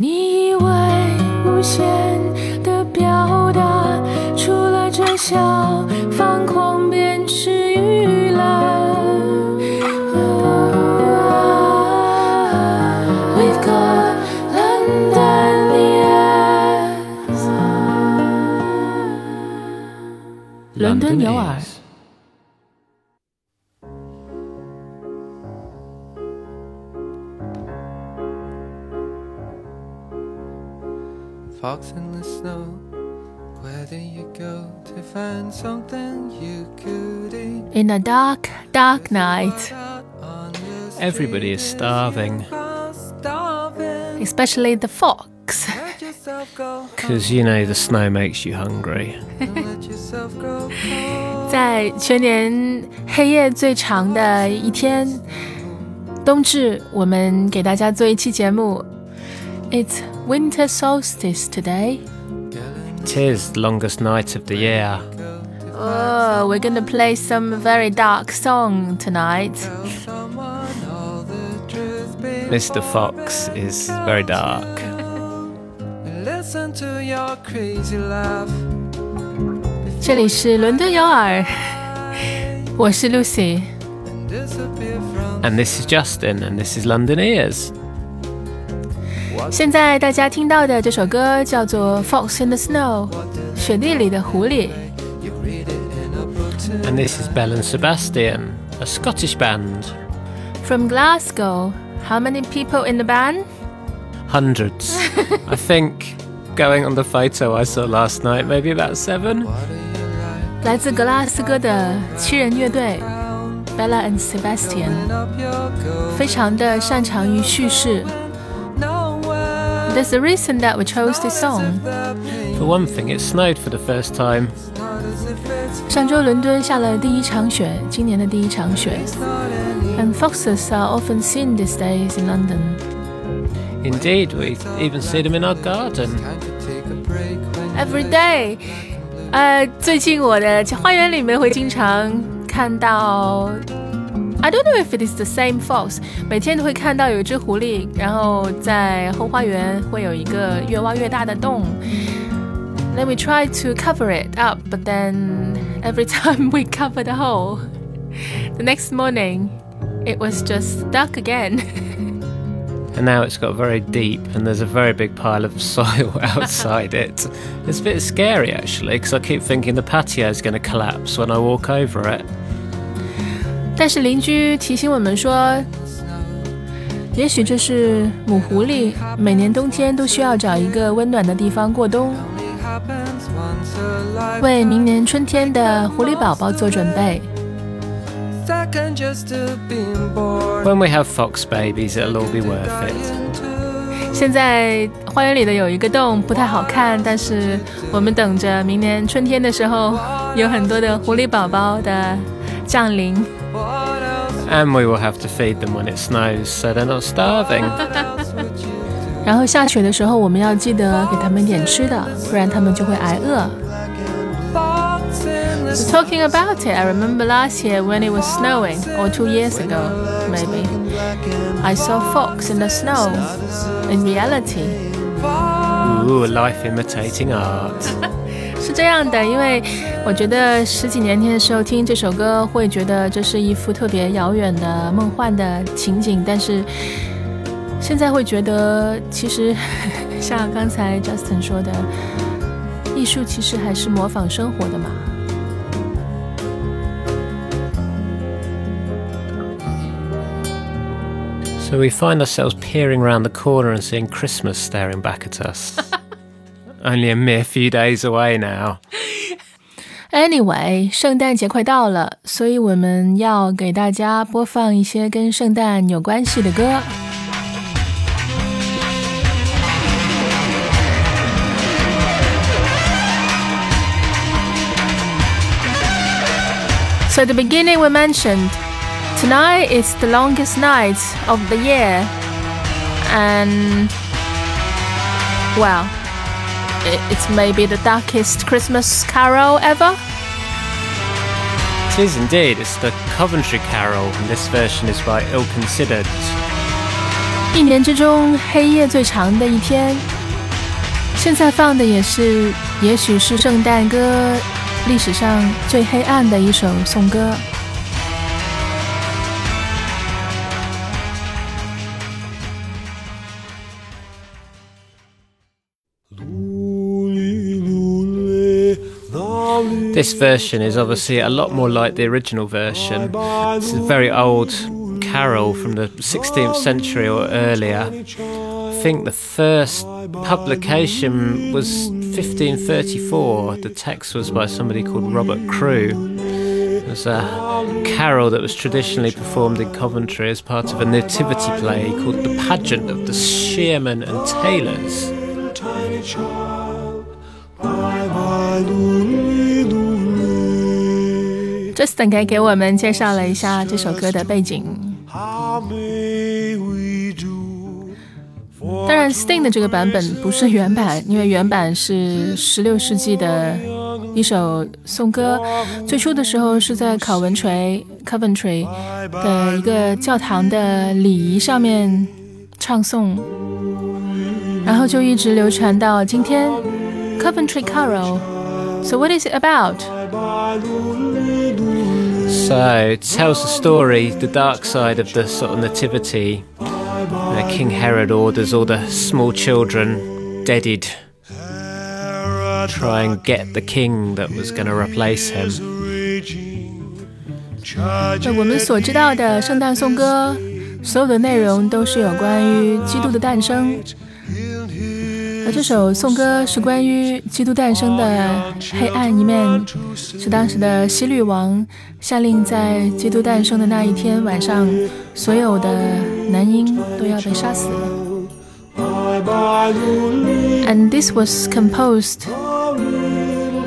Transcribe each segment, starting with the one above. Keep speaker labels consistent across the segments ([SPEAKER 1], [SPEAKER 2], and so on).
[SPEAKER 1] 你以为无限的表达，除了这笑放狂便是娱乐。We've got London ears，伦敦有耳。
[SPEAKER 2] In
[SPEAKER 1] a dark, dark night,
[SPEAKER 2] Out on your
[SPEAKER 3] Everybody is
[SPEAKER 2] street,
[SPEAKER 3] starving.
[SPEAKER 2] starving.
[SPEAKER 1] especially the fox.
[SPEAKER 2] Let yourself go
[SPEAKER 3] Because, you know, the snow makes you hungry.
[SPEAKER 2] home, let yourself grow cold.
[SPEAKER 1] 在全年黑夜最长的一天，冬至，我们给大家做一期节目。It's winter solstice today.
[SPEAKER 3] It is the longest night of the year.
[SPEAKER 1] Oh, we're gonna play some very dark song tonight.
[SPEAKER 2] Tell someone all the truth
[SPEAKER 3] Mr. Fox is very dark.
[SPEAKER 2] and listen to your crazy laugh.
[SPEAKER 1] 这里是伦敦有耳，我是 Lucy。
[SPEAKER 2] And disappear from
[SPEAKER 3] And this is Justin, and this is London Ears.
[SPEAKER 1] 现在大家听到的这首歌叫做《Fox in the Snow》，雪地里的狐狸。
[SPEAKER 3] and this is Belle and Sebastian, a Scottish band.
[SPEAKER 1] From Glasgow, how many people in the band?
[SPEAKER 3] Hundreds. I think going on the photo I saw last night, maybe about seven.
[SPEAKER 1] 来自格拉斯哥的七人乐队 Belle and Sebastian，非常的擅长于叙事。There's a reason that we chose this song.
[SPEAKER 3] For one thing, it snowed for the first time.
[SPEAKER 1] 上周伦敦下了第一场雪，今年的第一场雪。
[SPEAKER 2] not any.
[SPEAKER 1] And foxes are often seen these days in London.
[SPEAKER 3] Indeed, we even see them in our garden.
[SPEAKER 2] Time to take a break when
[SPEAKER 1] Every day，呃，最近我的花园里面会经常看到，I don't know if it is the same fox，每天都会看到有一只狐狸，然后在后花园会有一个越挖越大的洞。Then we try to cover it up, but then every time we cover the hole, the next morning it was just stuck again.
[SPEAKER 3] And now it's got very deep, and there's a very big pile of soil outside it. It's a bit scary actually, because I keep thinking the patio is going to collapse when I walk over it.
[SPEAKER 1] 但是邻居提醒我们说，也许这是母狐狸每年冬天都需要找一个温暖的地方过冬，
[SPEAKER 2] only happens once a life.
[SPEAKER 1] 为明年春天的狐狸宝宝做准备。
[SPEAKER 2] Second just to being born.
[SPEAKER 3] When we have fox babies, it'll all be worth it.
[SPEAKER 2] Into
[SPEAKER 1] 现在花园里的有一个洞不太好看，但是我们等着明年春天的时候，有很多的狐狸宝宝的降临。
[SPEAKER 2] what else?
[SPEAKER 3] And we will have to feed them when it snows, so they're not starving.
[SPEAKER 1] 然后下雪的时候，我们要记得给他们点吃的，不然他们就会挨饿。Talking about it, I remember last year when it was snowing, or two years ago, maybe. I saw fox in the snow. In reality,
[SPEAKER 3] Ooh, life imitating art.
[SPEAKER 1] 是这样的，因为我觉得十几年前的时候听这首歌，会觉得这是一幅特别遥远的梦幻的情景，但是现在会觉得，其实像刚才 Justin 说的，艺术其实还是模仿生活的嘛。
[SPEAKER 3] So we find ourselves peering around the corner and seeing Christmas staring back at us. Only a mere few days away now.
[SPEAKER 1] Anyway，圣诞节快到了，所以我们要给大家播放一些跟圣诞有关系的歌。So at the beginning we mentioned tonight is the longest night of the year, and well, i- it's maybe the darkest Christmas carol ever.
[SPEAKER 3] It is indeed. It's the Coventry Carol, and this version is by Ill Considered.
[SPEAKER 1] 一年之中黑夜最长的一天。现在放的也是，也许是圣诞歌 历史上最黑暗的一首颂歌。
[SPEAKER 3] This version is obviously a lot more like the original version. It's a very old carol from the 16th century or earlier. I think the first publication was 1534. The text was by somebody called Robert Croo. It was a carol that was traditionally performed in Coventry as part of a nativity play called The Pageant of the Shearmen and Tailors.
[SPEAKER 1] Justin 给给我们介绍了一下这首歌的背景。当然，Sting 的这个版本不是原版，因为原版是十六世纪的一首颂歌，最初的时候是在考文垂 （Coventry） 的一个教堂的礼仪上面唱诵，然后就一直流传到今天。Coventry Carol。So what is it about?
[SPEAKER 3] So it tells the story, the dark side of the sort of nativity. Uh, King Herod orders all the small children deaded. Try and get the king that was going to replace him.
[SPEAKER 1] 那我们所知道的圣诞颂歌，所有的内容都是有关于基督的诞生。 而这首颂歌是关于基督诞生的黑暗一面，是当时的希律王下令在基督诞生的那一天晚上，所有的男婴都要被杀死。And this was composed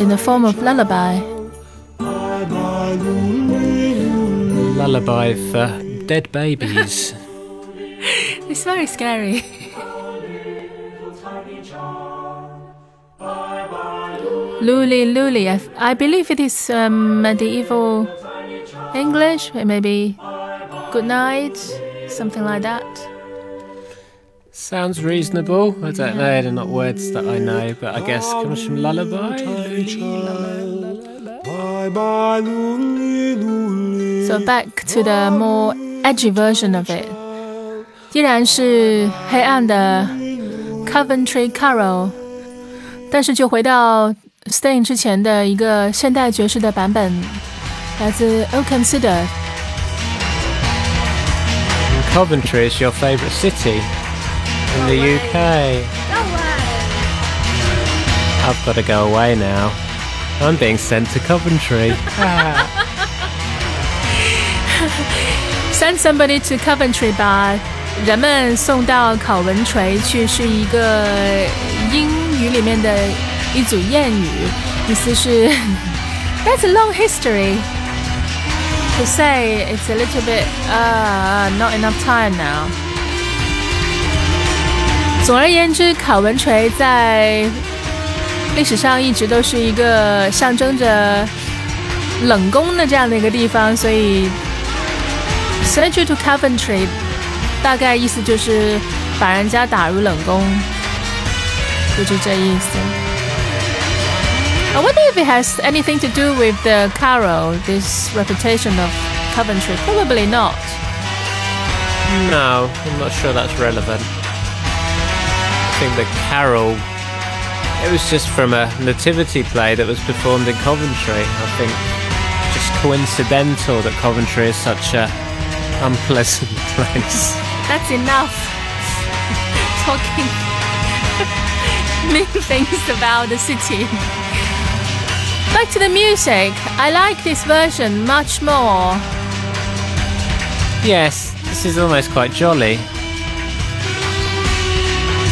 [SPEAKER 1] in the form of lullaby.
[SPEAKER 3] Lullaby for dead babies.
[SPEAKER 1] it's very scary. Luli Luli, I, I believe it is um, medieval English, maybe good night, something like that.
[SPEAKER 3] Sounds reasonable. I don't know, they're not words that I know, but I guess comes from lullaby.
[SPEAKER 1] So back to the more edgy version of it. 依然是黑暗的 Coventry Carol，但是就回到 Sting 之前的一个现代爵士的版本，来自 O Consider。
[SPEAKER 3] Coventry is your favourite city in the UK. I've got to go away now. I'm being sent to Coventry.
[SPEAKER 1] Send somebody to Coventry by 一组谚语，意思是 That's a long history. To say it's a little bit uh not enough time now. 总而言之，考文垂在历史上一直都是一个象征着冷宫的这样的一个地方，所以 send you to Coventry 大概意思就是把人家打入冷宫，就是这意思。I wonder if it has anything to do with the carol, this reputation of Coventry. Probably not.
[SPEAKER 3] No, I'm not sure that's relevant. I think the carol, it was just from a nativity play that was performed in Coventry. I think just coincidental that Coventry is such a unpleasant place.
[SPEAKER 1] That's enough. Talking mean things about the city. Back to the music. I like this version much more.
[SPEAKER 3] Yes, this is almost quite jolly.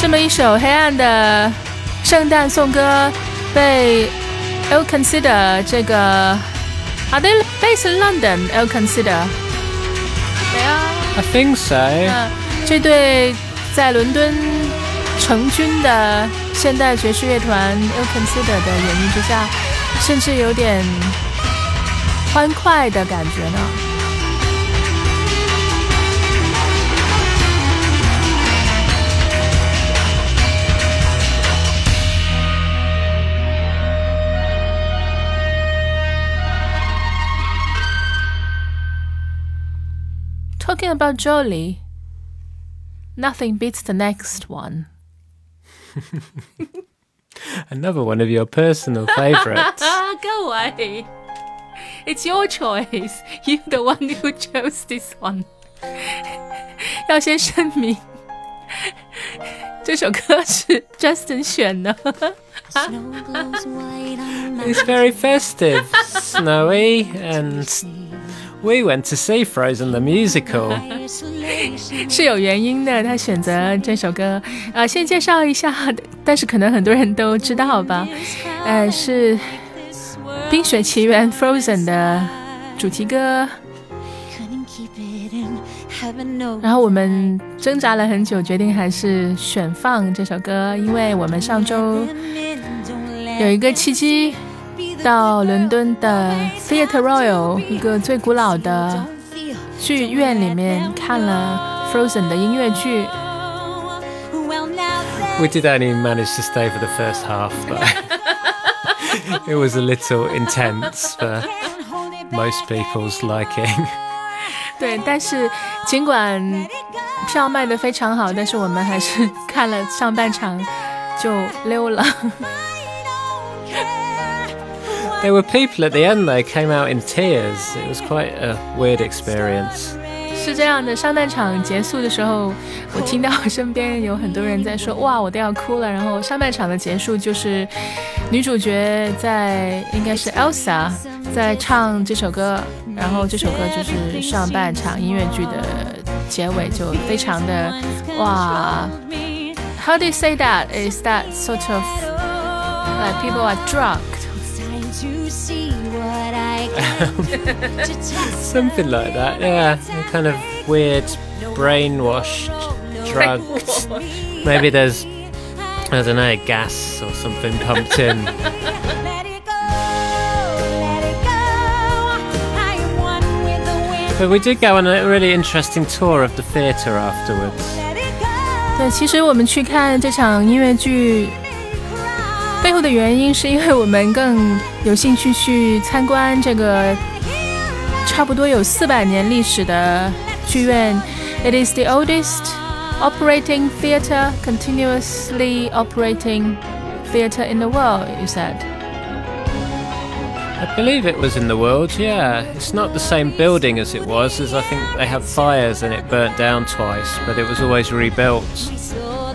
[SPEAKER 1] 这么一首黑暗的圣诞颂歌被 El Consider 这个 Are they based in London? El Consider. They are.
[SPEAKER 3] I think so.
[SPEAKER 1] 嗯，这对在伦敦成军的现代爵士乐团 El Consider 的演绎之下。 甚至有点欢快的感觉呢。Talking about Jolie, nothing beats the next one.
[SPEAKER 3] Another one of your personal favourites.
[SPEAKER 1] Go away. It's your choice. You're the one who chose this one. 要先声明，这首歌是 Justin 选的。
[SPEAKER 3] It's very festive, snowy, and we went to see Frozen the musical.
[SPEAKER 1] 是有原因的，他选择这首歌。呃，先介绍一下，但是可能很多人都知道吧。呃，是《冰雪奇缘》Frozen 的主题歌。然后我们挣扎了很久，决定还是选放这首歌，因为我们上周有一个契机，到伦敦的 Theatre Royal 一个最古老的剧院里面看了 Frozen 的音乐剧。
[SPEAKER 3] We did only manage to stay for the first half, but it was a little intense for most people's liking.
[SPEAKER 1] 对，但是尽管票卖的非常好，但是我们还是看了上半场就溜了。
[SPEAKER 3] There were people at the end, they came out in tears. It was quite a weird experience.
[SPEAKER 1] 是这样的，上半场结束的时候，我听到身边有很多人在说：“哇，我都要哭了。”然后上半场的结束就是女主角在应该是 Elsa 在唱这首歌，然后这首歌就是上半场音乐剧的结尾，就非常的哇。How do you say that? Is that sort of like people are drunk?
[SPEAKER 3] Something like that, yeah. They're kind of weird, brainwashed, drugged. Maybe there's, I don't know, gas or something pumped in. But we did go on a really interesting tour of the theatre afterwards.
[SPEAKER 1] 对，其实我们去看这场音乐剧 背后的原因，是因为我们更有兴趣去参观这个差不多有四百年历史的剧院。It is the oldest operating theatre, continuously operating theatre in the world. You said.
[SPEAKER 3] I believe it was in the world, yeah. It's not the same building as it was, as I think they had fires and it burnt down twice, but it was always rebuilt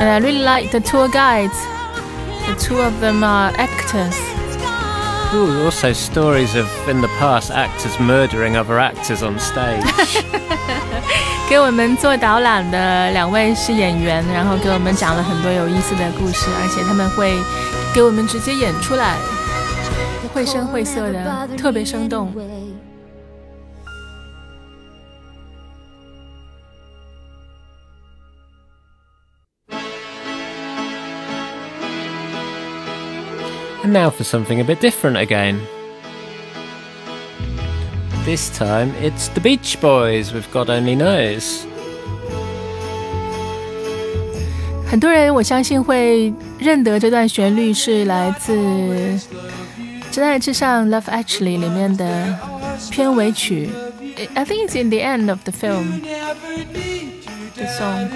[SPEAKER 1] And I really like the tour guides. The two of them are actors.
[SPEAKER 3] Ooh, also stories of, in the past, actors murdering other actors on stage.
[SPEAKER 1] 给我们做导览的两位是演员，然后给我们讲了很多有意思的故事，而且他们会给我们直接演出来，绘声绘色的，特别生动。
[SPEAKER 3] And now for something a bit different again. This time it's the Beach Boys with God Only Knows.
[SPEAKER 1] 很多人我相信会认得这段旋律是来自《真爱至上》（Love Actually） 里面的片尾曲。I think it's in the end of the film. The song.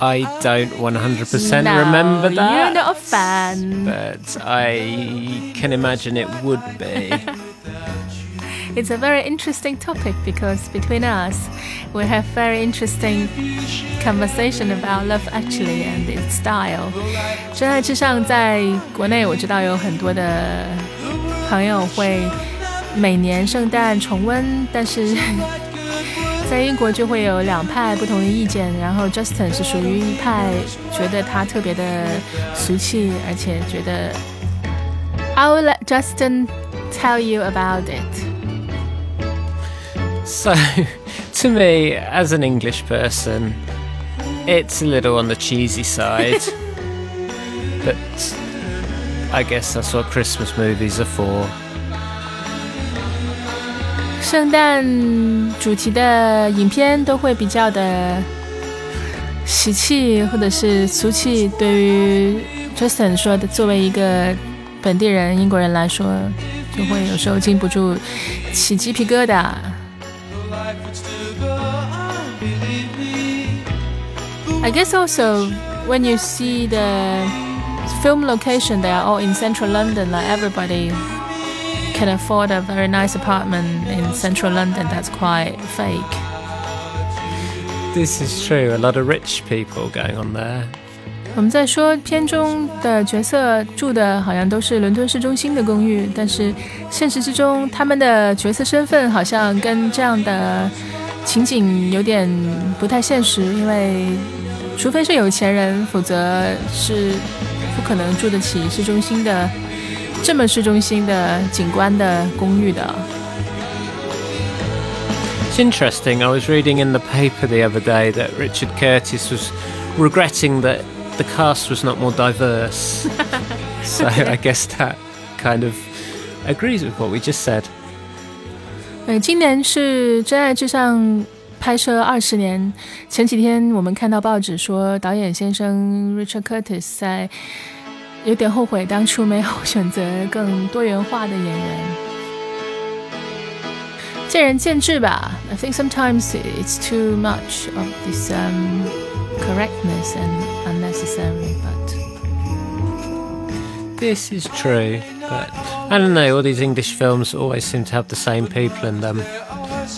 [SPEAKER 3] I don't 100%
[SPEAKER 1] No,
[SPEAKER 3] remember
[SPEAKER 1] You're
[SPEAKER 3] that,
[SPEAKER 1] not a fan.
[SPEAKER 3] but I can imagine it would be.
[SPEAKER 1] It's a very interesting topic because between us, we have very interesting conversation about love actually and its style. 真爱至上在国内我知道有很多的朋友会每年圣诞重温，但是 在英国就会有两派不同的意见。然后 Justin 是属于一派，觉得他特别的俗气，而且觉得 I will let Justin tell you about it.
[SPEAKER 3] So, to me, as an English person, it's a little on the cheesy side. but I guess that's what Christmas movies are for.
[SPEAKER 1] 圣诞主题的影片都会比较的喜气或者是俗气。对于 Tristan 说的，作为一个本地人、英国人来说，就会有时候禁不住起鸡皮疙瘩。I guess also when you see the film location, they are all in central London. Like everybody can afford a very nice apartment in central London. That's quite fake.
[SPEAKER 3] This is true. A lot of rich people going on there.
[SPEAKER 1] 我们在说片中的角色住的好像都是伦敦市中心的公寓，但是现实之中他们的角色身份好像跟这样的情景有点不太现实，因为除非是有钱人，否则是不可能住得起市中心的 这么市中心的景观的公寓的。
[SPEAKER 3] It's interesting. I was reading in the paper the other day that Richard Curtis was regretting that the cast was not more diverse. so I guess that kind of agrees with what we just said.
[SPEAKER 1] 呃，今年是《真爱至上》拍摄二十年。前几天我们看到报纸说，导演先生 Richard Curtis 在有点后悔当初没有选择更多元化的演员。见仁见智吧。I think sometimes it's too much of this um, correctness and unnecessary, but.
[SPEAKER 3] This is true, but I don't know, all these English films always seem to have the same people in them,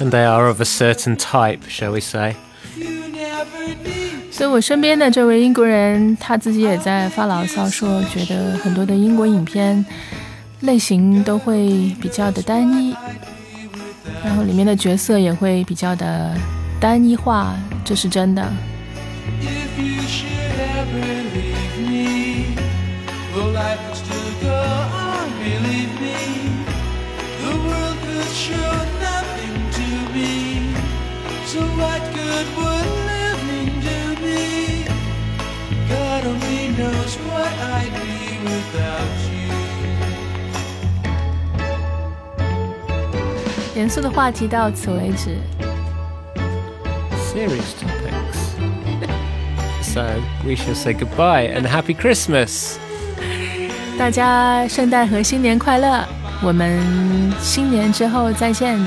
[SPEAKER 3] and they are of a certain type, shall we say.
[SPEAKER 1] 所以我身边的这位英国人，他自己也在发牢骚说，觉得很多的英国影片类型都会比较的单一，然后里面的角色也会比较的单一化，这是真的。
[SPEAKER 2] If you should knows what I'd be without you.
[SPEAKER 1] 严肃的话题到此为止。
[SPEAKER 3] Serious topics. so we shall say goodbye and happy Christmas.
[SPEAKER 1] 大家圣诞和新年快乐！我们新年之后再见。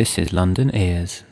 [SPEAKER 3] This is London Ears.